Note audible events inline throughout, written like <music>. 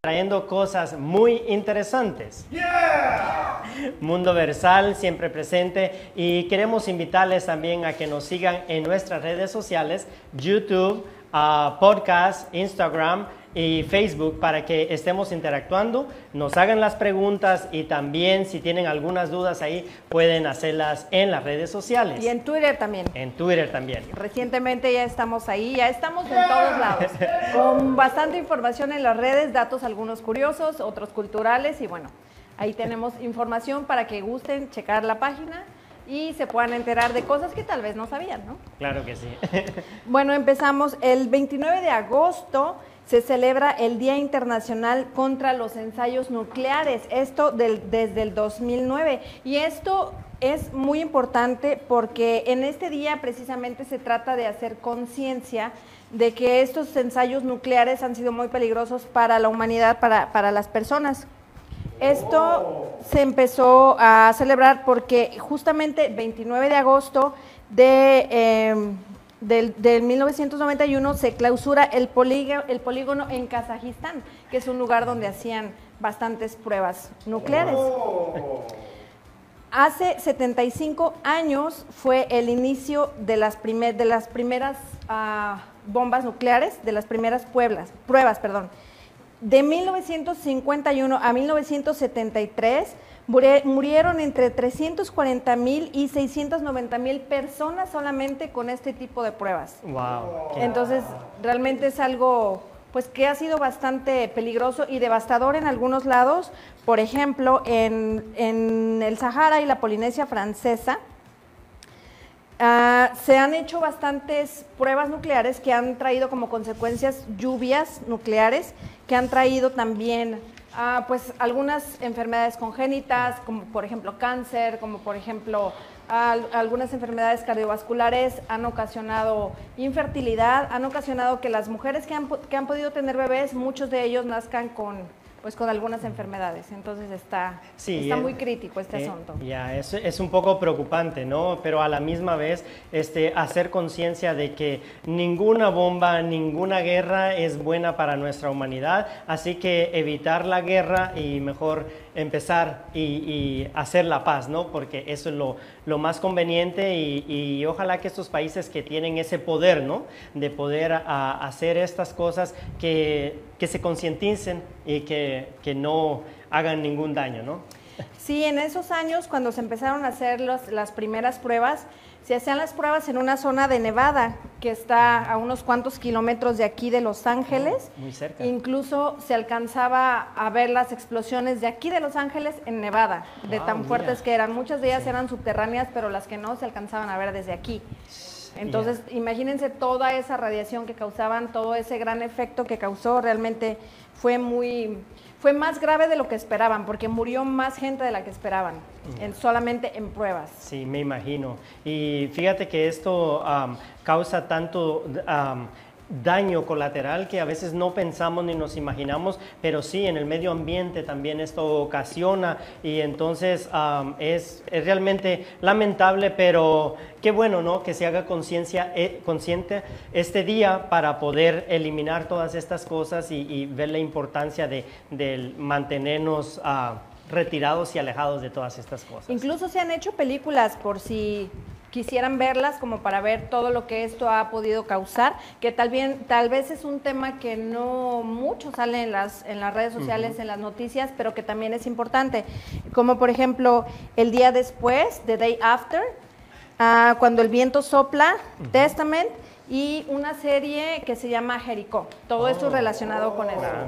trayendo cosas muy interesantes. Mundo Versal siempre presente y queremos invitarles también a que nos sigan en nuestras redes sociales, YouTube, uh, podcast, Instagram y Facebook para que estemos interactuando, nos hagan las preguntas y también si tienen algunas dudas ahí pueden hacerlas en las redes sociales. Y en Twitter también. En Twitter también. Recientemente ya estamos ahí, ya estamos en todos lados, con bastante información en las redes, datos algunos curiosos, otros culturales y bueno, ahí tenemos información para que gusten checar la página y se puedan enterar de cosas que tal vez no sabían, ¿no? Claro que sí. <laughs> bueno, empezamos el 29 de agosto se celebra el Día Internacional contra los Ensayos Nucleares, esto desde el 2009. Y esto es muy importante porque en este día precisamente se trata de hacer conciencia de que estos ensayos nucleares han sido muy peligrosos para la humanidad, para, las personas. Esto se empezó a celebrar porque justamente el 29 de agosto de... Em, del, 1991 se clausura el polígono, el polígono en Kazajistán, que es un lugar donde hacían bastantes pruebas nucleares. Oh. Hace 75 años fue el inicio de las, de las primeras ah, bombas nucleares, de las primeras pueblas, pruebas. Perdón. De 1951 a 1973 Murieron entre 340 mil y 690 mil personas solamente con este tipo de pruebas. Wow. Entonces, realmente es algo pues que ha sido bastante peligroso y devastador en algunos lados. Por ejemplo, en, el Sahara y la Polinesia francesa, ah, se han hecho bastantes pruebas nucleares que han traído como consecuencias lluvias nucleares, que han traído también Ah, pues algunas enfermedades congénitas, como por ejemplo cáncer, como por ejemplo algunas enfermedades cardiovasculares han ocasionado infertilidad, han ocasionado que las mujeres que han, que han podido tener bebés, muchos de ellos nazcan con pues con algunas enfermedades. Entonces está, está muy crítico este eh, asunto. Ya, es, es, un poco preocupante, ¿no? Pero a la misma vez este, hacer conciencia de que ninguna bomba, ninguna guerra es buena para nuestra humanidad, así que evitar la guerra y mejor empezar y, hacer la paz, ¿no? Porque eso es lo, más conveniente y, ojalá que estos países que tienen ese poder, ¿no? De poder hacer estas cosas que, se concienticen y que, que, no hagan ningún daño, ¿no? Sí, en esos años cuando se empezaron a hacer las primeras pruebas, se hacían las pruebas en una zona de Nevada, que está a unos cuantos kilómetros de aquí de Los Ángeles. Muy cerca. Incluso se alcanzaba a ver las explosiones de aquí de Los Ángeles en Nevada, de tan fuertes que eran. Muchas de ellas eran subterráneas, pero las que no se alcanzaban a ver desde aquí. Entonces, imagínense toda esa radiación que causaban, todo ese gran efecto que causó, realmente fue muy fue más grave de lo que esperaban, porque murió más gente de la que esperaban, en, solamente en pruebas. Sí, me imagino. Y fíjate que esto causa tanto daño colateral que a veces no pensamos ni nos imaginamos, pero sí en el medio ambiente también esto ocasiona y entonces es, realmente lamentable, pero qué bueno ¿no? que se haga conciencia eh, consciente este día para poder eliminar todas estas cosas y, ver la importancia de, mantenernos... Ah, retirados y alejados de todas estas cosas. Incluso se han hecho películas por si quisieran verlas como para ver todo lo que esto ha podido causar, que tal, bien, tal vez es un tema que no mucho sale en las, en las redes sociales, en las noticias, pero que también es importante, como por ejemplo el día después, The Day After, uh, cuando el viento sopla, Testament, y una serie que se llama Jericó. Todo esto oh. relacionado con eso. Ah,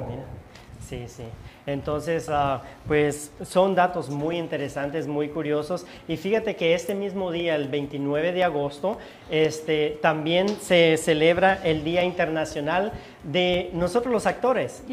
sí, sí. Entonces, ah, pues son datos muy interesantes, muy curiosos. Y fíjate que este mismo día, el 29 de agosto, este, también se celebra el Día Internacional de nosotros los actores. <laughs>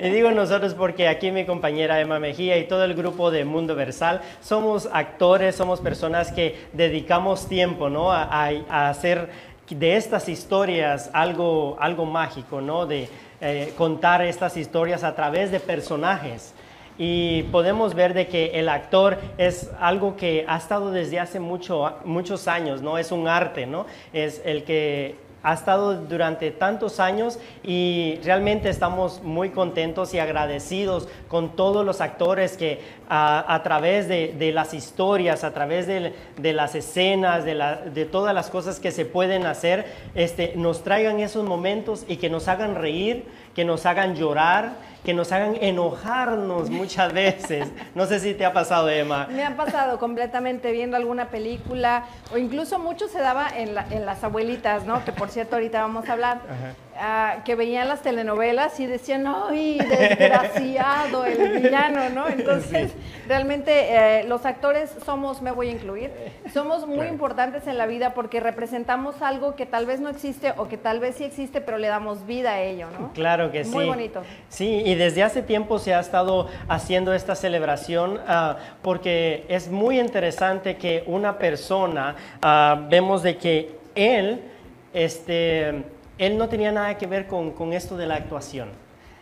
y digo nosotros porque aquí mi compañera Emma Mejía y todo el grupo de Mundo Versal somos actores, somos personas que dedicamos tiempo ¿no? a, a hacer de estas historias algo, algo mágico, ¿no? De, eh, contar estas historias a través de personajes. Y podemos ver de que el actor es algo que ha estado desde hace mucho, muchos años, ¿no? Es un arte, ¿no? Es el que ha estado durante tantos años y realmente estamos muy contentos y agradecidos con todos los actores que a, través de, las historias, a través de, las escenas, de, todas las cosas que se pueden hacer, este, nos traigan esos momentos y que nos hagan reír, que nos hagan llorar que nos hagan enojarnos muchas veces. No sé si te ha pasado, Emma. Me ha pasado completamente viendo alguna película o incluso mucho se daba en, las abuelitas, ¿no? Que por cierto ahorita vamos a hablar. Ah, que veían las telenovelas y decían, ¡ay, desgraciado el villano! ¿no? Entonces, realmente eh, los actores somos, me voy a incluir, somos muy importantes en la vida porque representamos algo que tal vez no existe o que tal vez sí existe, pero le damos vida a ello, ¿no? Claro que sí. Muy bonito. Sí, y desde hace tiempo se ha estado haciendo esta celebración ah, porque es muy interesante que una persona, ah, vemos de que él, este él no tenía nada que ver con, esto de la actuación,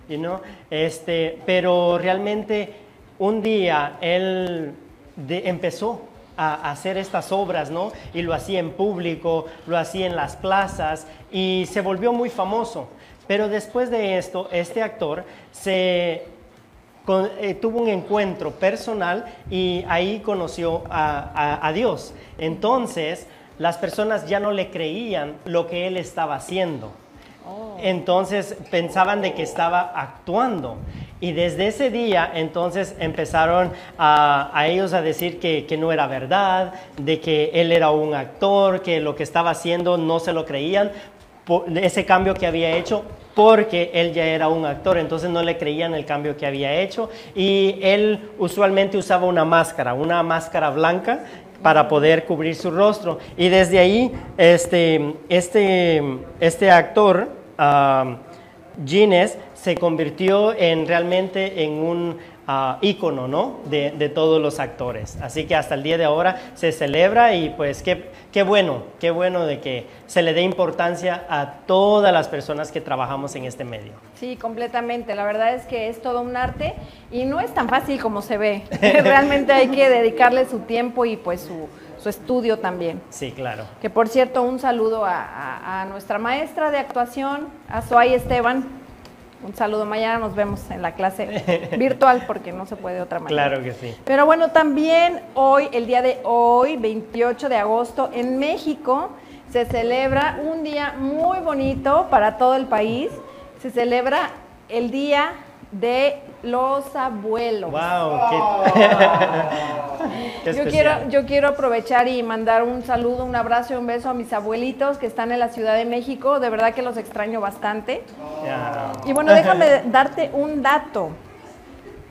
you este, pero realmente un día él empezó a hacer estas obras, ¿no? Y lo hacía en público, lo hacía en las plazas y se volvió muy famoso. Pero después de esto, este actor se eh, tuvo un encuentro personal y ahí conoció a, a Dios. Entonces, las personas ya no le creían lo que él estaba haciendo. Oh. Entonces pensaban de que estaba actuando. Y desde ese día entonces empezaron a, ellos a decir que, no era verdad, de que él era un actor, que lo que estaba haciendo no se lo creían, por ese cambio que había hecho, porque él ya era un actor, entonces no le creían el cambio que había hecho. Y él usualmente usaba una máscara, una máscara blanca para poder cubrir su rostro. Y desde ahí, este, este, este actor, uh, Gines, se convirtió en realmente en un uh, ícono ¿no? de, de, todos los actores. Así que hasta el día de ahora se celebra y pues qué, qué bueno, qué bueno de que se le dé importancia a todas las personas que trabajamos en este medio. Sí, completamente. La verdad es que es todo un arte y no es tan fácil como se ve. <laughs> Realmente hay que dedicarle su tiempo y pues su, su estudio también. Sí, claro. Que por cierto, un saludo a, a nuestra maestra de actuación, a Zoay Esteban, un saludo. Mañana nos vemos en la clase virtual porque no se puede de otra manera. Claro que sí. Pero bueno, también hoy, el día de hoy, 28 de agosto, en México se celebra un día muy bonito para todo el país. Se celebra el Día de los abuelos. Wow, <laughs> yo quiero yo quiero aprovechar y mandar un saludo, un abrazo y un beso a mis abuelitos que están en la Ciudad de México. De verdad que los extraño bastante. Y bueno, déjame <laughs> darte un dato.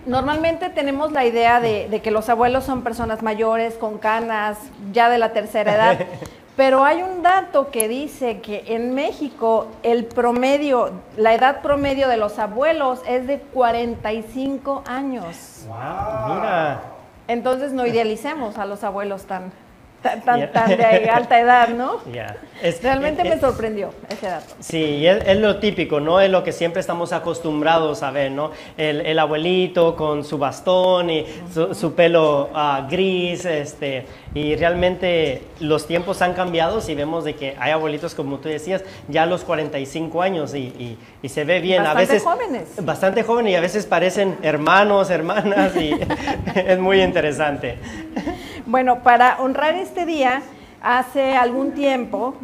Normalmente tenemos la idea de, de que los abuelos son personas mayores, con canas, ya de la tercera edad. <laughs> Pero hay un dato que dice que en México el promedio, la edad promedio de los abuelos es de 45 años. Wow, mira. Entonces no idealicemos a los abuelos tan, tan, tan, de alta edad, ¿no? <laughs> Realmente me sorprendió ese dato. Sí, es, lo típico, ¿no? Es lo que siempre estamos acostumbrados a ver, ¿no? El, abuelito con su bastón y su, pelo ah, gris, este, y realmente los tiempos han cambiado y vemos de que hay abuelitos, como tú decías, ya a los 45 años y, se ve bien. Bastante a veces, jóvenes. Bastante jóvenes y a veces parecen hermanos, hermanas y <laughs> es muy interesante. Bueno, para honrar este día, hace algún tiempo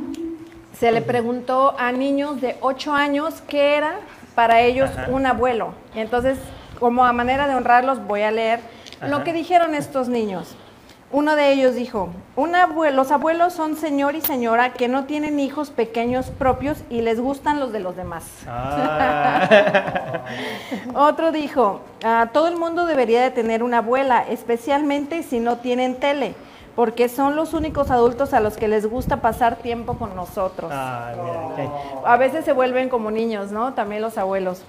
se le preguntó a niños de 8 años qué era para ellos un abuelo. Y entonces, como a manera de honrarlos, voy a leer lo que dijeron estos niños. Uno de ellos dijo, un abuelo, los abuelos son señor y señora que no tienen hijos pequeños propios y les gustan los de los demás. Ah. <laughs> Otro dijo, ah, todo el mundo debería de tener una abuela, especialmente si no tienen tele, porque son los únicos adultos a los que les gusta pasar tiempo con nosotros. Ah, a veces se vuelven como niños, ¿no? También los abuelos.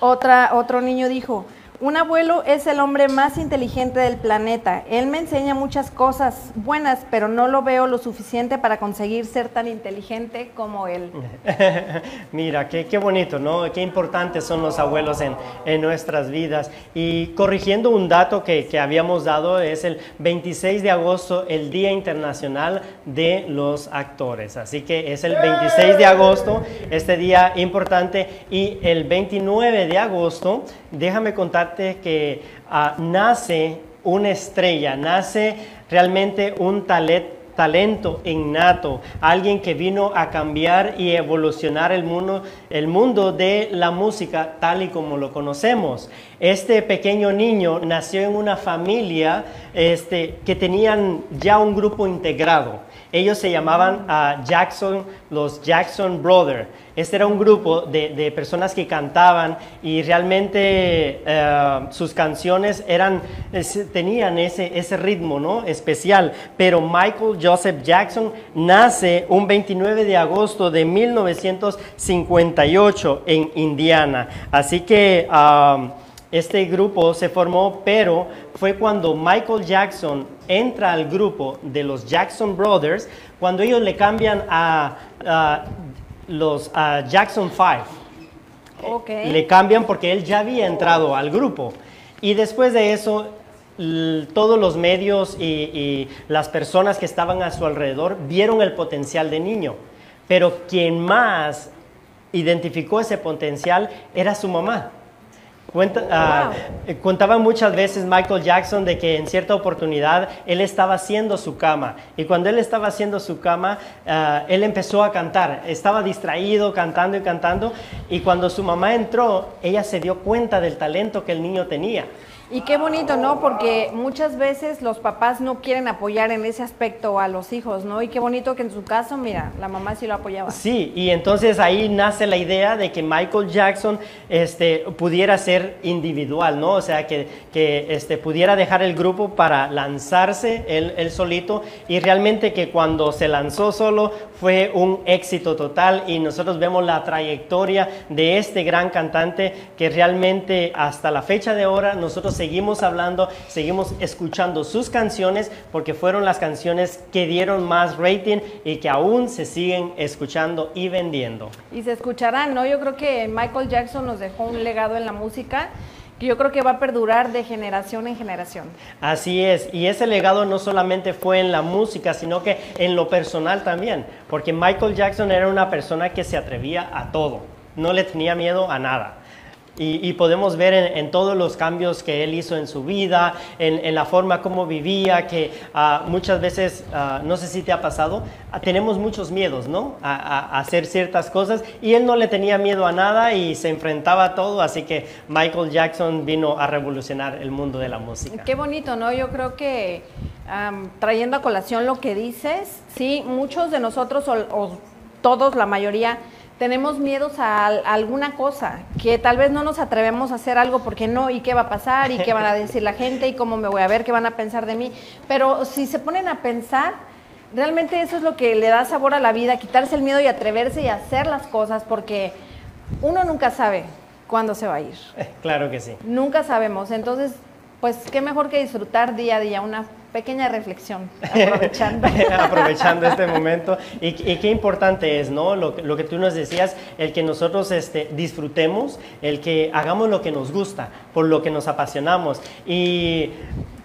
Otra, otro niño dijo, Un abuelo es el hombre más inteligente del planeta. Él me enseña muchas cosas buenas, pero no lo veo lo suficiente para conseguir ser tan inteligente como él. <laughs> Mira, qué, qué, bonito, ¿no? Qué importantes son los abuelos en, en nuestras vidas. Y corrigiendo un dato que, que, habíamos dado, es el 26 de agosto, el Día Internacional de los Actores. Así que es el 26 de agosto, este día importante. Y el 29 de agosto, déjame que ah, nace una estrella, nace realmente un talento innato, alguien que vino a cambiar y evolucionar el mundo, el mundo de la música tal y como lo conocemos. Este pequeño niño nació en una familia este, que tenían ya un grupo integrado. Ellos se llamaban uh, Jackson, los Jackson Brothers. Este era un grupo de, personas que cantaban y realmente eh, sus canciones eran, tenían ese, ese ritmo ¿no? especial. Pero Michael Joseph Jackson nace un 29 de agosto de 1958 en Indiana. Así que... Um, este grupo se formó, pero fue cuando Michael Jackson entra al grupo de los Jackson Brothers, cuando ellos le cambian a, los Jackson 5. Le cambian porque él ya había entrado al grupo. Y después de eso, todos los medios y, y, las personas que estaban a su alrededor vieron el potencial de niño. Pero quien más identificó ese potencial era su mamá. Cuenta, ah, eh, contaba muchas veces Michael Jackson de que en cierta oportunidad él estaba haciendo su cama. Y cuando él estaba haciendo su cama, ah, él empezó a cantar, estaba distraído cantando y cantando. Y cuando su mamá entró, ella se dio cuenta del talento que el niño tenía. Y qué bonito, ¿no? Porque muchas veces los papás no quieren apoyar en ese aspecto a los hijos, ¿no? Y qué bonito que en su caso, mira, la mamá sí lo apoyaba. Sí, y entonces ahí nace la idea de que Michael Jackson este, pudiera ser individual, ¿no? O sea, que, que este, pudiera dejar el grupo para lanzarse él, él solito y realmente que cuando se lanzó solo fue un éxito total y nosotros vemos la trayectoria de este gran cantante que realmente hasta la fecha de ahora nosotros seguimos hablando, seguimos escuchando sus canciones porque fueron las canciones que dieron más rating y que aún se siguen escuchando y vendiendo. Y se escucharán, ¿no? Yo creo que Michael Jackson nos dejó un legado en la música que yo creo que va a perdurar de generación en generación. Así es, y ese legado no solamente fue en la música, sino que en lo personal también, porque Michael Jackson era una persona que se atrevía a todo, no le tenía miedo a nada. Y, podemos ver en, todos los cambios que él hizo en su vida, en, la forma como vivía, que ah, muchas veces, ah, no sé si te ha pasado, ah, tenemos muchos miedos, ¿no? A, hacer ciertas cosas y él no le tenía miedo a nada y se enfrentaba a todo, así que Michael Jackson vino a revolucionar el mundo de la música. Qué bonito, ¿no? Yo creo que trayendo a colación lo que dices, sí, muchos de nosotros o todos, la mayoría, tenemos miedos a, alguna cosa, que tal vez no nos atrevemos a hacer algo porque no, y qué va a pasar, y qué van a decir la gente, y cómo me voy a ver, qué van a pensar de mí. Pero si se ponen a pensar, realmente eso es lo que le da sabor a la vida, quitarse el miedo y atreverse y hacer las cosas, porque uno nunca sabe cuándo se va a ir. <laughs> Claro que sí. Nunca sabemos. Entonces, pues qué mejor que disfrutar día a día una pequeña reflexión, <laughs> aprovechando. <laughs> aprovechando este momento. Y, qué importante es, ¿no? Lo, lo, que tú nos decías, el que nosotros este, disfrutemos, el que hagamos lo que nos gusta, por lo que nos apasionamos. Y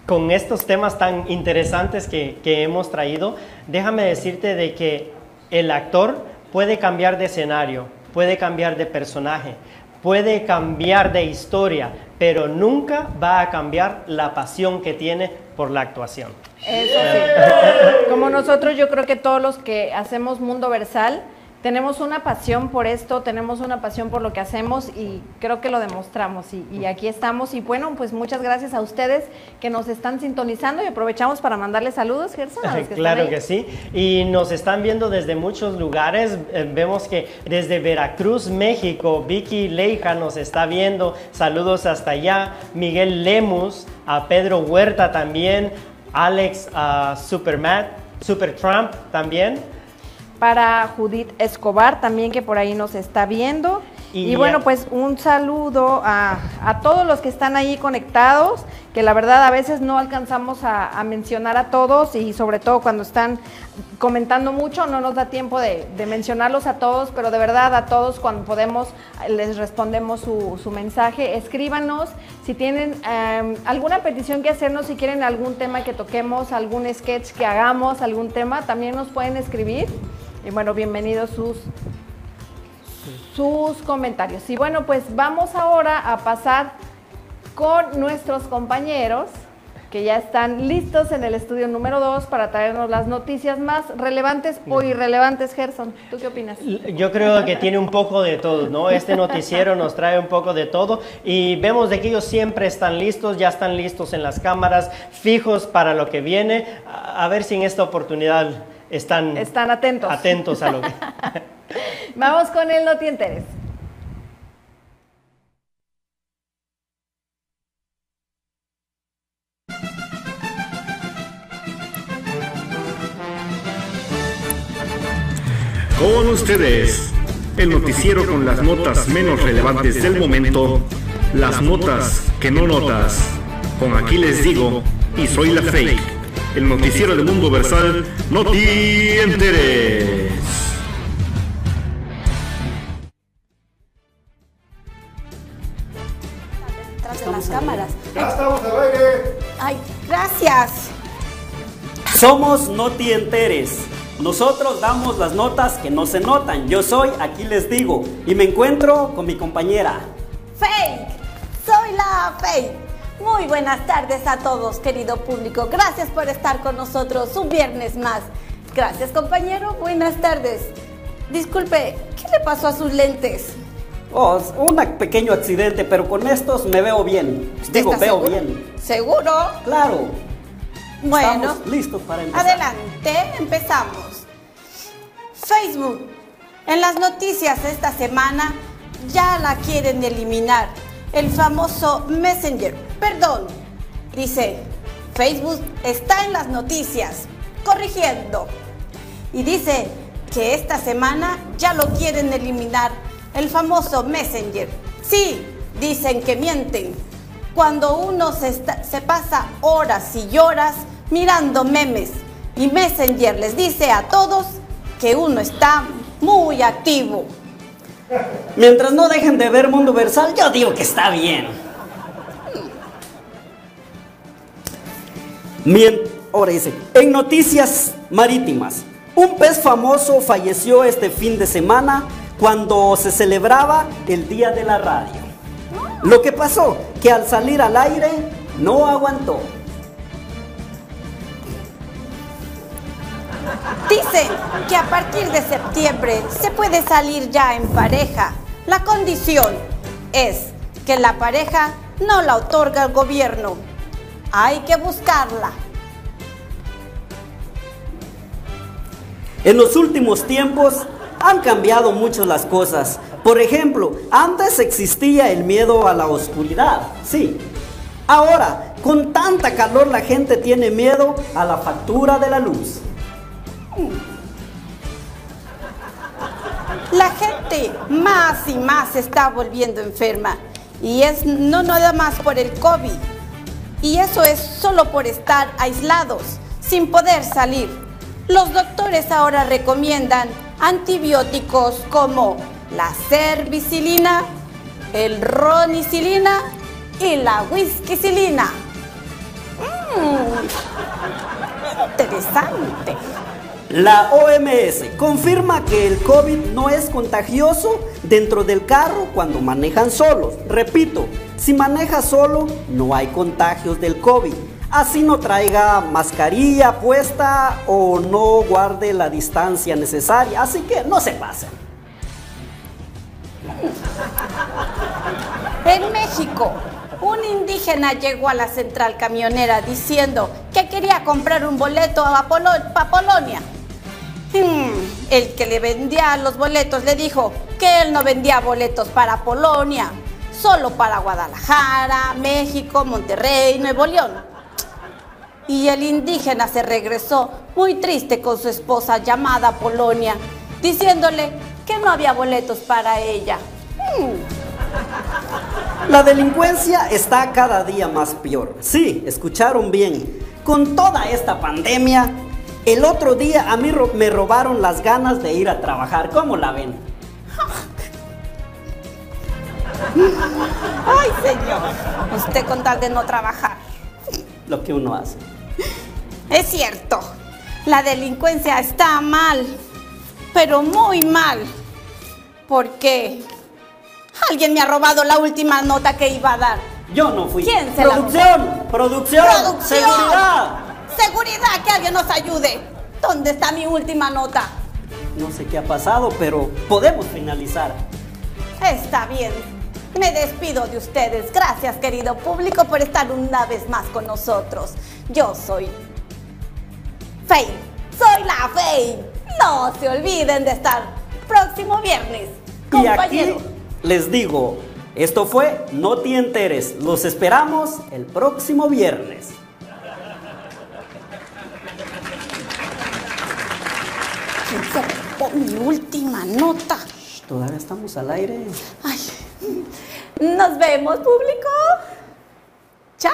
con estos temas tan interesantes que, que hemos traído, déjame decirte de que el actor puede cambiar de escenario, puede cambiar de personaje, puede cambiar de historia, pero nunca va a cambiar la pasión que tiene por la actuación. Eso sí. Como nosotros, yo creo que todos los que hacemos Mundo Versal, tenemos una pasión por esto, tenemos una pasión por lo que hacemos y creo que lo demostramos y, aquí estamos. Y bueno, pues muchas gracias a ustedes que nos están sintonizando y aprovechamos para mandarles saludos, Gerson. <laughs> claro que sí. Y nos están viendo desde muchos lugares. Eh, vemos que desde Veracruz, México, Vicky Leija nos está viendo. Saludos hasta allá. Miguel Lemus, a Pedro Huerta también, Alex uh, Supermat, Super también para Judith Escobar, también que por ahí nos está viendo. Y, bueno, pues un saludo a, a, todos los que están ahí conectados, que la verdad a veces no alcanzamos a, a, mencionar a todos y sobre todo cuando están comentando mucho, no nos da tiempo de, de, mencionarlos a todos, pero de verdad a todos cuando podemos les respondemos su, su mensaje. Escríbanos si tienen eh, alguna petición que hacernos, si quieren algún tema que toquemos, algún sketch que hagamos, algún tema, también nos pueden escribir. Y bueno, bienvenidos sus sus comentarios. Y bueno, pues vamos ahora a pasar con nuestros compañeros que ya están listos en el estudio número 2 para traernos las noticias más relevantes o irrelevantes, Gerson. ¿Tú qué opinas? Yo creo que tiene un poco de todo, ¿no? Este noticiero nos trae un poco de todo y vemos de que ellos siempre están listos, ya están listos en las cámaras, fijos para lo que viene. A ver si en esta oportunidad están, están atentos. atentos a lo que... <laughs> Vamos con el No Te Enteres. Con ustedes, el noticiero con las notas menos relevantes del momento, las notas que no notas. Con aquí les digo, y soy la fake, el noticiero del mundo versal, no te enteres. de las cámaras. Ya estamos al aire. Ay, gracias. Somos Noti Enteres. Nosotros damos las notas que no se notan. Yo soy, aquí les digo, y me encuentro con mi compañera. Fake. Soy la Fake. Muy buenas tardes a todos, querido público. Gracias por estar con nosotros un viernes más. Gracias, compañero. Buenas tardes. Disculpe, ¿qué le pasó a sus lentes? Oh, un pequeño accidente, pero con estos me veo bien. Digo, veo seguro? bien. ¿Seguro? Claro. Bueno, Estamos listos para empezar. adelante, empezamos. Facebook. En las noticias esta semana ya la quieren eliminar. El famoso Messenger. Perdón. Dice, Facebook está en las noticias, corrigiendo. Y dice que esta semana ya lo quieren eliminar. El famoso Messenger. Sí, dicen que mienten. Cuando uno se, pasa horas y horas mirando memes y Messenger les dice a todos que uno está muy activo. Mientras no dejen de ver Mundo Versal, yo digo que está bien. Ahora dice, en noticias marítimas, un pez famoso falleció este fin de semana cuando se celebraba el Día de la Radio. Lo que pasó, que al salir al aire no aguantó. Dicen que a partir de septiembre se puede salir ya en pareja. La condición es que la pareja no la otorga el gobierno. Hay que buscarla. En los últimos tiempos han cambiado mucho las cosas. Por ejemplo, antes existía el miedo a la oscuridad, sí. Ahora, con tanta calor la gente tiene miedo a la factura de la luz. La gente más y más se está volviendo enferma. Y es no nada más por el COVID. Y eso es solo por estar aislados, sin poder salir. Los doctores ahora recomiendan antibióticos como la cervicilina, el ronicilina y la whiskycilina. Mm, interesante. La OMS confirma que el COVID no es contagioso dentro del carro cuando manejan solos. Repito, si maneja solo no hay contagios del COVID. Así no traiga mascarilla puesta o no guarde la distancia necesaria. Así que no se pasen. En México, un indígena llegó a la central camionera diciendo que quería comprar un boleto a Polonia. Hmm, el que le vendía los boletos le dijo que él no vendía boletos para Polonia, solo para Guadalajara, México, Monterrey, Nuevo León. Y el indígena se regresó muy triste con su esposa llamada Polonia, diciéndole que no había boletos para ella. La delincuencia está cada día más peor. Sí, escucharon bien. Con toda esta pandemia, el otro día a mí me robaron las ganas de ir a trabajar. ¿Cómo la ven? <laughs> Ay, señor. Usted con tal de no trabajar. Lo que uno hace. Es cierto, la delincuencia está mal, pero muy mal. Porque alguien me ha robado la última nota que iba a dar. Yo no fui. ¿Quién se la Producción, producción, ¡Producción! seguridad. ¡Seguridad! Que alguien nos ayude. ¿Dónde está mi última nota? No sé qué ha pasado, pero podemos finalizar. Está bien. Me despido de ustedes. Gracias, querido público, por estar una vez más con nosotros. Yo soy Faye. Soy la Faye. No se olviden de estar próximo viernes. Y aquí Compañero. les digo, esto fue No te enteres. Los esperamos el próximo viernes. ¿Quién se robó mi última nota? Todavía estamos al aire. Ay. Nos vemos, público. Chao.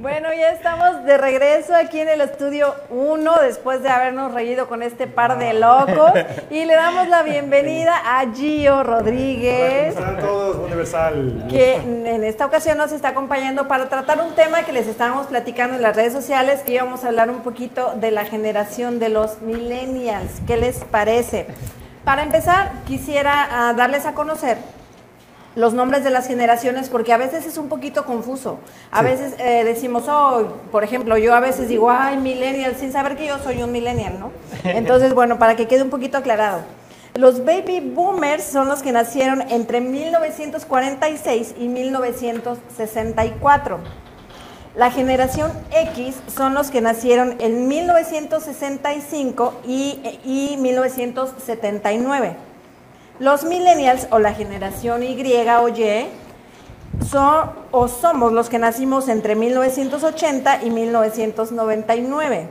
Bueno, ya estamos de regreso aquí en el estudio 1 después de habernos reído con este par de locos y le damos la <laughs> bienvenida a Gio Rodríguez. ¿Cómo están todos? Universal. que en esta ocasión nos está acompañando para tratar un tema que les estábamos platicando en las redes sociales, que íbamos a hablar un poquito de la generación de los millennials. ¿Qué les parece? Para empezar, quisiera ah, darles a conocer los nombres de las generaciones porque a veces es un poquito confuso. A veces eh, decimos, oh, por ejemplo, yo a veces digo, ay, millennial, sin saber que yo soy un millennial, ¿no? <laughs> Entonces, bueno, para que quede un poquito aclarado. Los baby boomers son los que nacieron entre 1946 y 1964. La generación X son los que nacieron en 1965 y, y 1979. Los millennials o la generación Y o Y son o somos los que nacimos entre 1980 y 1999.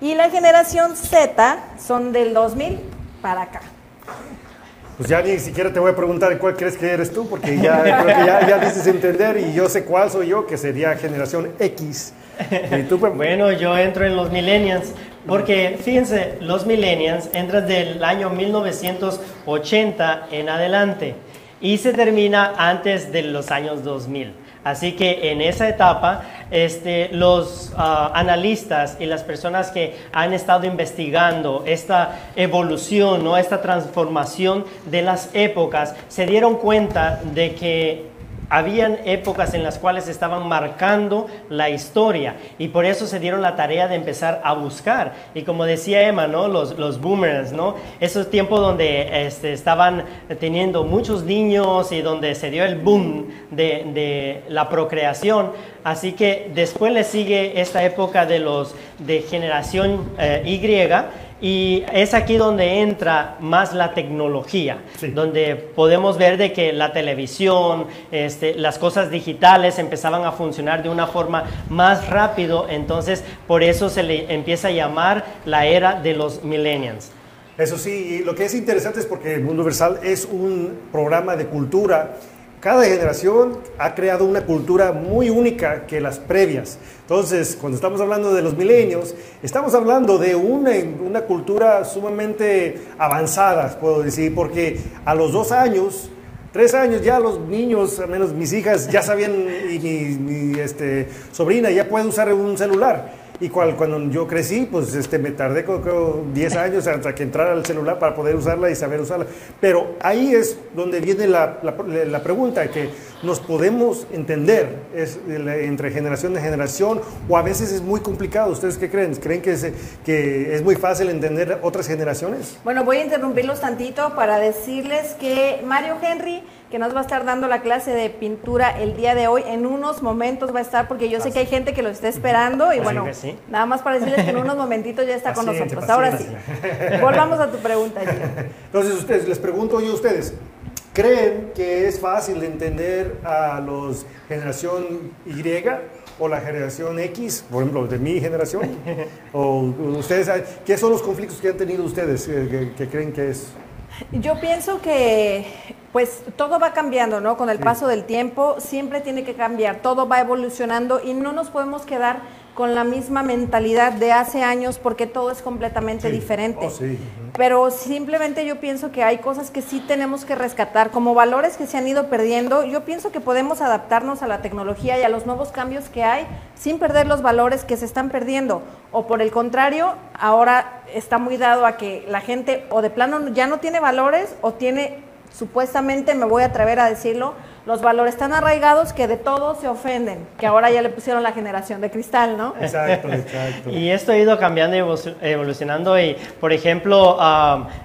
Y la generación Z son del 2000 para acá. Pues ya ni siquiera te voy a preguntar cuál crees que eres tú, porque ya creo que ya, ya dices entender y yo sé cuál soy yo, que sería generación X. Y tú, pues, Bueno, yo entro en los millennials, porque fíjense, los millennials entran del año 1980 en adelante y se termina antes de los años 2000. Así que en esa etapa, este, los ah, analistas y las personas que han estado investigando esta evolución, ¿no? esta transformación de las épocas, se dieron cuenta de que habían épocas en las cuales estaban marcando la historia y por eso se dieron la tarea de empezar a buscar. Y como decía Emma, los, los boomers, ¿no? esos tiempos donde este, estaban teniendo muchos niños y donde se dio el boom de, de la procreación. Así que después le sigue esta época de los de generación eh, Y y es aquí donde entra más la tecnología, Sí. donde podemos ver de que la televisión, este, las cosas digitales empezaban a funcionar de una forma más rápido, entonces por eso se le empieza a llamar la era de los millennials. Eso sí, y lo que es interesante es porque el Mundo Universal es un programa de cultura. Cada generación ha creado una cultura muy única que las previas. Entonces, cuando estamos hablando de los milenios, estamos hablando de una, una cultura sumamente avanzada, puedo decir, porque a los dos años, tres años ya los niños, al menos mis hijas, ya sabían, y mi, este, sobrina ya puede usar un celular. Y cual, cuando yo crecí, pues este, me tardé creo, creo, 10 años hasta que entrara el celular para poder usarla y saber usarla. Pero ahí es donde viene la, la, la pregunta, que nos podemos entender es, entre generación de generación o a veces es muy complicado. ¿Ustedes qué creen? ¿Creen que es, que es muy fácil entender otras generaciones? Bueno, voy a interrumpirlos tantito para decirles que Mario Henry que nos va a estar dando la clase de pintura el día de hoy. En unos momentos va a estar, porque yo sé que hay gente que lo está esperando. Y bueno, sí. nada más para decirles que en unos momentitos ya está con Paciente, nosotros. Ahora sí, volvamos a tu pregunta, Gio. <laughs> Entonces, ustedes, les pregunto yo a ustedes, ¿Creen que es fácil entender a los generación Y o la generación X, por ejemplo, de mi generación? <laughs> ¿O ustedes, qué son los conflictos que han tenido ustedes eh, que, creen que es? Yo pienso que pues todo va cambiando, ¿no? Con el paso del tiempo siempre tiene que cambiar, todo va evolucionando y no nos podemos quedar con la misma mentalidad de hace años porque todo es completamente diferente. Oh, Pero simplemente yo pienso que hay cosas que sí tenemos que rescatar, como valores que se han ido perdiendo. Yo pienso que podemos adaptarnos a la tecnología y a los nuevos cambios que hay sin perder los valores que se están perdiendo. O por el contrario, ahora está muy dado a que la gente o de plano ya no tiene valores o tiene, supuestamente, me voy a atrever a decirlo, los valores tan arraigados que de todo se ofenden, que ahora ya le pusieron la generación de cristal, ¿no? Exacto, <laughs> exacto. y esto ha ido cambiando y evolucionando y, por ejemplo,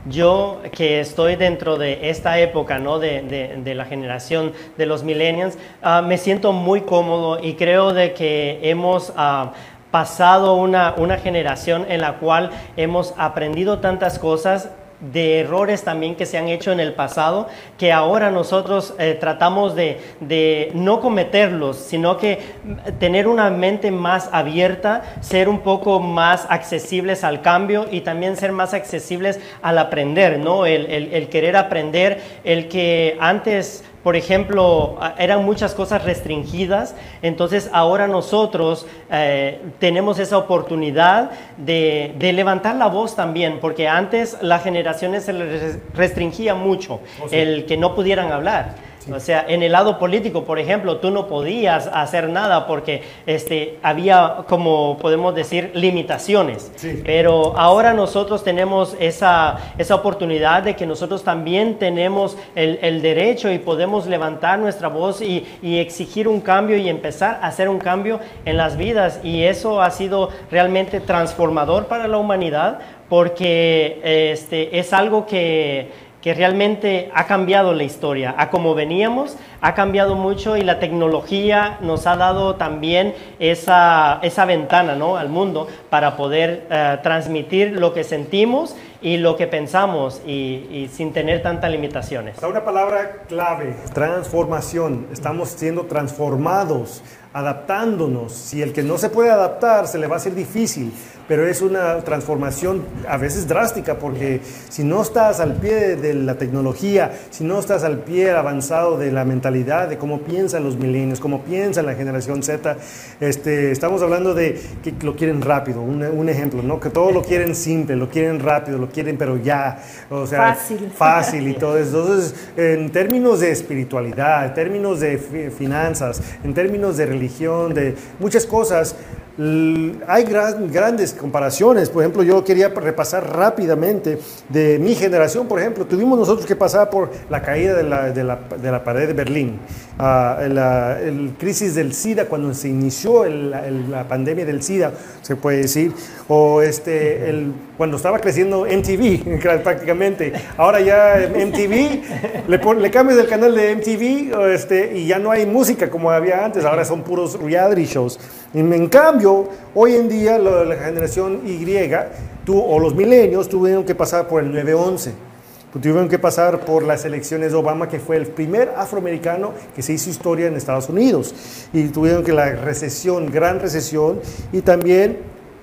yo que estoy dentro de esta época, ¿no? De, de, la generación de los millennials, me siento muy cómodo y creo de que hemos... Pasado una, una generación en la cual hemos aprendido tantas cosas de errores también que se han hecho en el pasado, que ahora nosotros eh, tratamos de, no cometerlos, sino que mm, tener una mente más abierta, ser un poco más accesibles al cambio y también ser más accesibles al aprender, ¿no? el querer aprender, el que antes por ejemplo, eran muchas cosas restringidas, entonces ahora nosotros eh, tenemos esa oportunidad de, levantar la voz también, porque antes las generaciones se les restringía mucho oh, el que no pudieran hablar. O sea, en el lado político, por ejemplo, tú no podías hacer nada porque este, había, como podemos decir, limitaciones. Pero ahora nosotros tenemos esa, esa oportunidad de que nosotros también tenemos el, el derecho y podemos levantar nuestra voz y, y, exigir un cambio y empezar a hacer un cambio en las vidas. Y eso ha sido realmente transformador para la humanidad porque este, es algo que que realmente ha cambiado la historia. A como veníamos, ha cambiado mucho y la tecnología nos ha dado también esa, esa ventana ¿no? al mundo para poder eh, transmitir lo que sentimos y lo que pensamos y, sin tener tantas limitaciones. Una palabra clave, transformación. Estamos siendo transformados, adaptándonos. Si el que no se puede adaptar, se le va a hacer difícil pero es una transformación a veces drástica porque si no estás al pie de la tecnología, si no estás al pie avanzado de la mentalidad, de cómo piensan los milenios, cómo piensa la generación Z, este, estamos hablando de que lo quieren rápido, un, ejemplo, ¿no? que todo lo quieren simple, lo quieren rápido, lo quieren pero ya, o sea, fácil, <laughs> fácil y todo eso. Entonces, en términos de espiritualidad, en términos de finanzas, en términos de religión, de muchas cosas, hay grandes comparaciones. Por ejemplo, yo quería repasar rápidamente de mi generación, por ejemplo, tuvimos nosotros que pasar por la caída de la, de la, de la pared de Berlín, uh, la el crisis del SIDA, cuando se inició la pandemia del SIDA, se puede decir, o este, el, cuando estaba creciendo MTV <laughs> prácticamente. Ahora ya MTV, le, le cambias el canal de MTV este, y ya no hay música como había antes, ahora son puros reality shows. En cambio, hoy en día la, generación Y tú, o los milenios tuvieron que pasar por el 9-11. Tuvieron que pasar por las elecciones de Obama, que fue el primer afroamericano que se hizo historia en Estados Unidos. Y tuvieron que la recesión, gran recesión, y también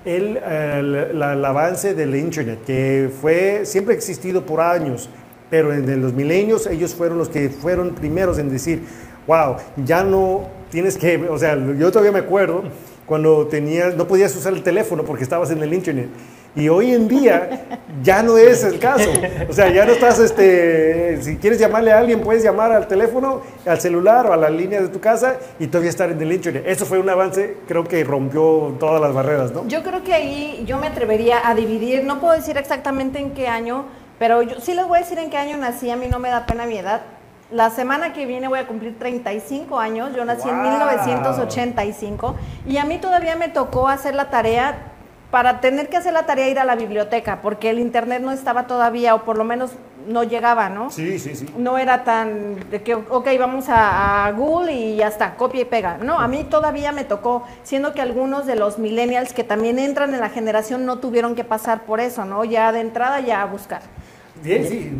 el, el, avance del Internet, que fue, siempre existido por años, pero en los milenios ellos fueron los que fueron primeros en decir, wow, ya no tienes que, o sea, yo todavía me acuerdo cuando tenías, no podías usar el teléfono porque estabas en el internet. Y hoy en día ya no es el caso. O sea, ya no estás, este, si quieres llamarle a alguien, puedes llamar al teléfono, al celular o a la línea de tu casa y todavía estar en el internet. Eso fue un avance, creo que rompió todas las barreras, ¿no? Yo creo que ahí yo me atrevería a dividir, no puedo decir exactamente en qué año, pero yo sí les voy a decir en qué año nací, a mí no me da pena mi edad, la semana que viene voy a cumplir 35 años, yo nací en 1985 y a mí todavía me tocó hacer la tarea, para tener que hacer la tarea ir a la biblioteca, porque el internet no estaba todavía, o por lo menos no llegaba, ¿no? Sí, sí, sí. No era tan de que, ok, vamos a, a, Google y ya está, copia y pega. No, a mí todavía me tocó, siendo que algunos de los millennials que también entran en la generación no tuvieron que pasar por eso, ¿no? Ya de entrada ya a buscar. Bien, sí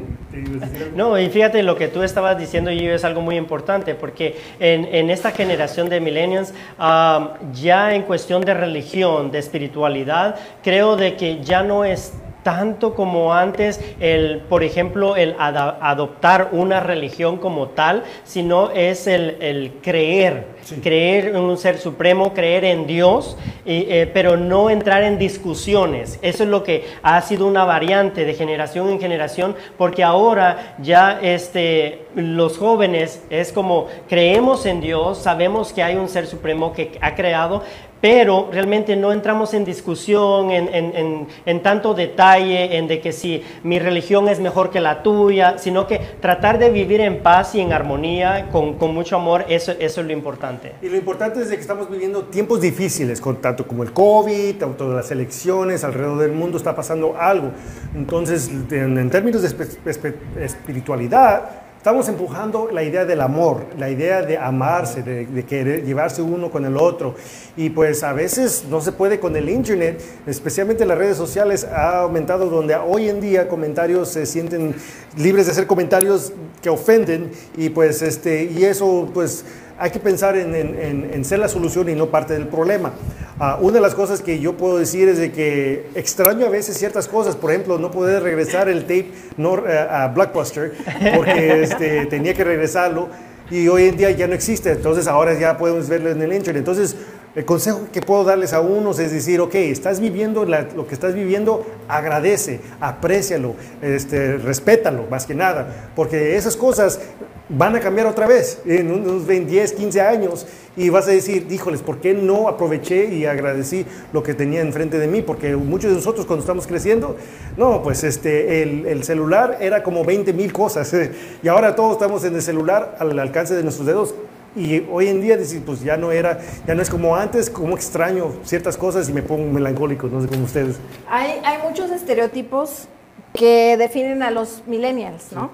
No, y fíjate lo que tú estabas diciendo y es algo muy importante, porque en, en esta generación de millennials, um, ya en cuestión de religión, de espiritualidad, creo de que ya no es tanto como antes el, por ejemplo, el adoptar una religión como tal, sino es el, creer, creer en un ser supremo, creer en Dios, eh, pero no entrar en discusiones. Eso es lo que ha sido una variante de generación en generación, porque ahora ya este, los jóvenes es como creemos en Dios, sabemos que hay un ser supremo que ha creado, pero realmente no entramos en discusión, en, tanto detalle, en de que si mi religión es mejor que la tuya, sino que tratar de vivir en paz y en armonía, con, mucho amor, eso, eso es lo importante. Y lo importante es de que estamos viviendo tiempos difíciles, con tanto como el COVID, tanto las elecciones, alrededor del mundo está pasando algo. Entonces, en, términos de espiritualidad, Estamos empujando la idea del amor, la idea de amarse, de, querer llevarse uno con el otro. Y pues a veces no se puede con el Internet, especialmente las redes sociales ha aumentado donde hoy en día comentarios se sienten libres de hacer comentarios que ofenden y pues este, y eso pues hay que pensar en, ser la solución y no parte del problema. Ah, una de las cosas que yo puedo decir es de que extraño a veces ciertas cosas, por ejemplo, no poder regresar el tape no, eh, a Blockbuster porque <laughs> este, tenía que regresarlo y hoy en día ya no existe, entonces ahora ya podemos verlo en el internet. Entonces, el consejo que puedo darles a unos es decir, ok, estás viviendo lo que estás viviendo, agradece, aprécialo, este, respétalo, más que nada, porque esas cosas van a cambiar otra vez en unos 20, 10, 15 años y vas a decir, híjoles, ¿por qué no aproveché y agradecí lo que tenía enfrente de mí? Porque muchos de nosotros cuando estamos creciendo, no, pues este, el, celular era como 20 mil cosas <laughs> y ahora todos estamos en el celular al alcance de nuestros dedos. Y hoy en día decir, pues ya no era, ya no es como antes, como extraño ciertas cosas y me pongo melancólico, no sé cómo ustedes. Hay, hay muchos estereotipos que definen a los millennials, ¿no?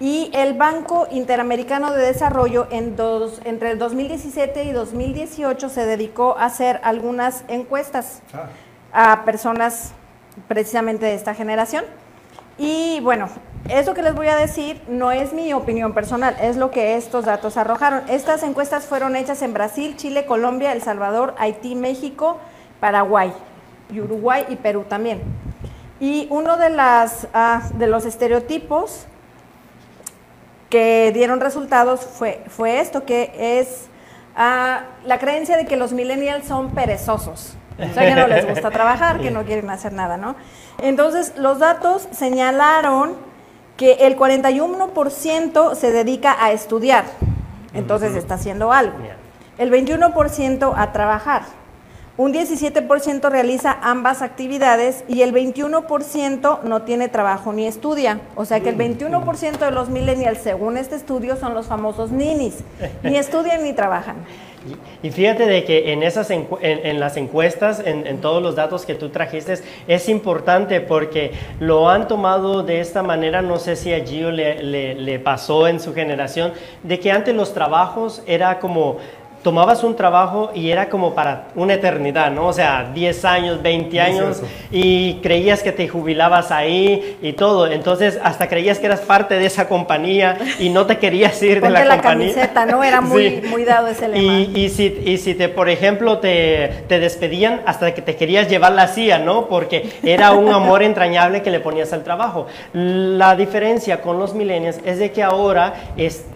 Y el Banco Interamericano de Desarrollo en dos, entre el 2017 y 2018 se dedicó a hacer algunas encuestas ah. a personas precisamente de esta generación. Y bueno, eso que les voy a decir no es mi opinión personal, es lo que estos datos arrojaron. Estas encuestas fueron hechas en Brasil, Chile, Colombia, El Salvador, Haití, México, Paraguay, y Uruguay y Perú también. Y uno de, las, ah, de los estereotipos que dieron resultados fue, fue esto, que es ah, la creencia de que los millennials son perezosos. O sea, que no les gusta <laughs> trabajar, que no quieren hacer nada, ¿no? Entonces, los datos señalaron que el 41% se dedica a estudiar, entonces está haciendo algo. El 21% a trabajar. Un 17% realiza ambas actividades y el 21% no tiene trabajo ni estudia. O sea que el 21% de los millennials, según este estudio, son los famosos ninis. Ni estudian ni trabajan. Y fíjate de que en, esas en, las encuestas, en, todos los datos que tú trajiste, es importante porque lo han tomado de esta manera, no sé si a Gio le, le pasó en su generación, de que antes los trabajos era como tomabas un trabajo y era como para una eternidad, ¿no? O sea, 10 años, 20 años y creías que te jubilabas ahí y todo. Entonces, hasta creías que eras parte de esa compañía y no te querías ir de la, la compañía. camiseta, ¿no? Era <laughs> muy, muy dado ese lema. Y, y, si, y si te, por ejemplo, te, te, despedían hasta que te querías llevar la silla, ¿no? Porque era un amor entrañable que le ponías al trabajo. La diferencia con los millennials es de que ahora es,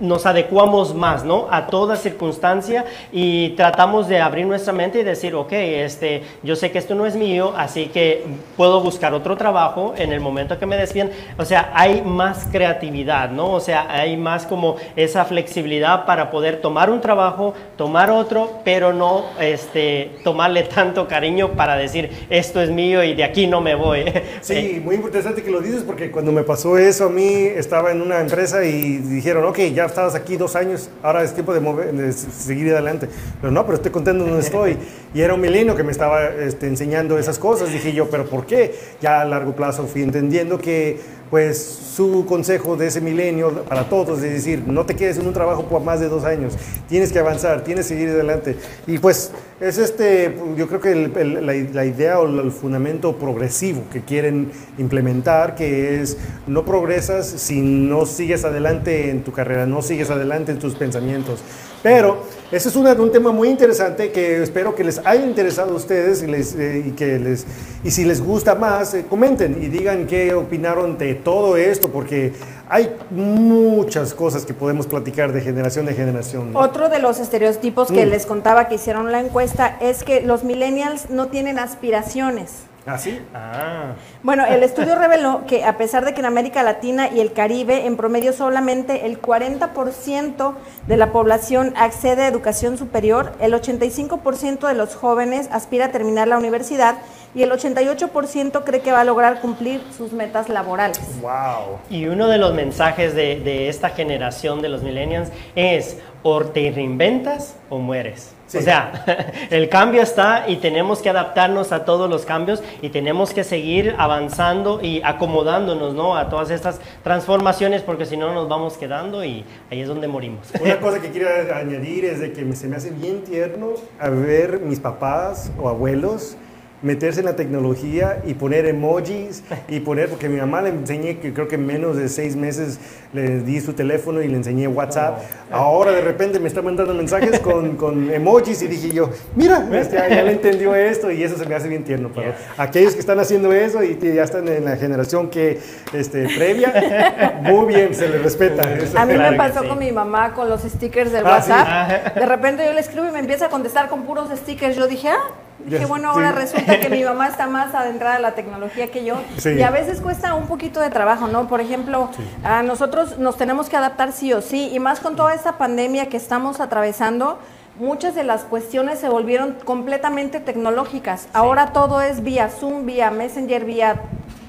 nos adecuamos más, ¿no? A todas circunstancia y tratamos de abrir nuestra mente y decir, ok, este, yo sé que esto no es mío, así que puedo buscar otro trabajo en el momento que me despiden. O sea, hay más creatividad, ¿no? O sea, hay más como esa flexibilidad para poder tomar un trabajo, tomar otro, pero no este, tomarle tanto cariño para decir, esto es mío y de aquí no me voy. <laughs> Sí, muy interesante que lo dices porque cuando me pasó eso a mí, estaba en una empresa y dijeron, ok, ya estabas aquí dos años, ahora es tiempo de, mover, seguir adelante. Pero no, pero estoy contento donde estoy. Y era un milenio que me estaba este, enseñando esas cosas. Dije yo, pero ¿por qué? Ya a largo plazo fui entendiendo que pues su consejo de ese milenio para todos es decir, no te quedes en un trabajo por más de dos años, tienes que avanzar, tienes que seguir adelante. Y pues es este, yo creo que la, la idea o el fundamento progresivo que quieren implementar, que es no progresas si no sigues adelante en tu carrera, no sigues adelante en tus pensamientos. Pero ese es una- un tema muy interesante que espero que les haya interesado a ustedes y, les, eh, y que les, y si les gusta más, eh, comenten y digan qué opinaron de todo esto, porque hay muchas cosas que podemos platicar de generación en generación. ¿no? Otro de los estereotipos que Mm. les contaba que hicieron la encuesta es que los millennials no tienen aspiraciones. ¿Ah, sí? Ah, Bueno, el estudio reveló que a pesar de que en América Latina y el Caribe, en promedio solamente el 40% de la población accede a educación superior, el 85% de los jóvenes aspira a terminar la universidad y el 88% cree que va a lograr cumplir sus metas laborales. ¡Wow! y uno de los mensajes de, de esta generación de los millennials es o te reinventas o mueres. Sí. O sea, <laughs> el cambio está y tenemos que adaptarnos a todos los cambios y tenemos que seguir avanzando y acomodándonos ¿no? a todas estas transformaciones porque si no nos vamos quedando y ahí es donde morimos. Una <laughs> cosa que quiero añadir es de que se me hace bien tierno a ver mis papás o abuelos meterse en la tecnología y poner emojis y poner, porque mi mamá le enseñé que creo que en menos de seis meses le di su teléfono y le enseñé WhatsApp. Ahora de repente me está mandando mensajes <laughs> con, con emojis y dije yo, mira, este, ya, ya le entendió esto y eso se me hace bien tierno. Pero aquellos que están haciendo eso y que ya están en la generación que este, previa, muy bien, se les respeta. <laughs> A mí Claro me pasó sí. con mi mamá con los stickers del Ah, sí. WhatsApp. De repente yo le escribo y me empieza a contestar con puros stickers. Yo dije, ah, dije, Ya, bueno, ahora sí. resulta que mi <laughs> mamá está más adentrada en la tecnología que yo. Sí. Y a veces cuesta un poquito de trabajo, ¿no? Por ejemplo, a nosotros nos tenemos que adaptar sí o sí. Y más con toda esta pandemia que estamos atravesando. Muchas de las cuestiones se volvieron completamente tecnológicas. Ahora todo es vía Zoom, vía Messenger, vía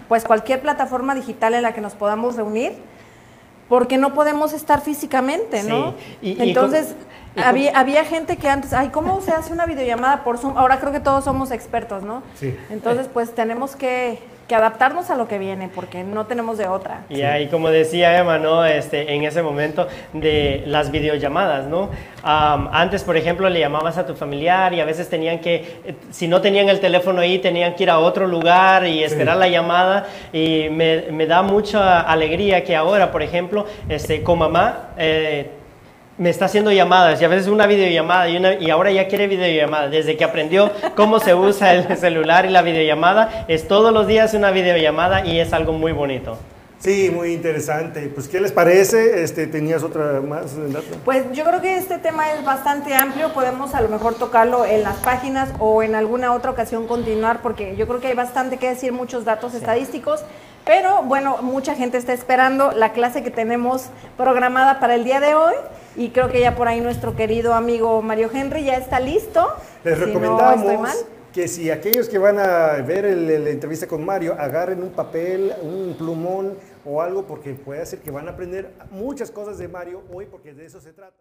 pues cualquier plataforma digital en la que nos podamos reunir porque no podemos estar físicamente, ¿no? Sí, y- y Entonces, con- había, había gente que antes, ay, ¿cómo se hace una videollamada por Zoom? Ahora creo que todos somos expertos, ¿no? Sí. Entonces, pues tenemos que, que adaptarnos a lo que viene, porque no tenemos de otra. Y ahí, como decía Emma, ¿no? Este, en ese momento de las videollamadas, ¿no? Am, antes, por ejemplo, le llamabas a tu familiar y a veces tenían que, eh, si no tenían el teléfono ahí, tenían que ir a otro lugar y esperar la llamada. Y me, me da mucha alegría que ahora, por ejemplo, este, con mamá, eh, me está haciendo llamadas y a veces una videollamada y, una, y ahora ya quiere videollamada. Desde que aprendió cómo se usa el <laughs> celular y la videollamada, es todos los días una videollamada y es algo muy bonito. Sí, muy interesante. Pues, ¿qué les parece? Este, ¿Tenías otra más? Pues yo creo que este tema es bastante amplio, podemos a lo mejor tocarlo en las páginas o en alguna otra ocasión continuar, porque yo creo que hay bastante que decir, muchos datos estadísticos, pero bueno, mucha gente está esperando la clase que tenemos programada para el día de hoy y creo que ya por ahí nuestro querido amigo Mario Henry ya está listo. Les Si no recomendamos estoy mal. que si aquellos que van a ver el- la entrevista con Mario agarren un papel, un plumón o algo, porque puede ser que van a aprender muchas cosas de Mario hoy, porque de eso se trata.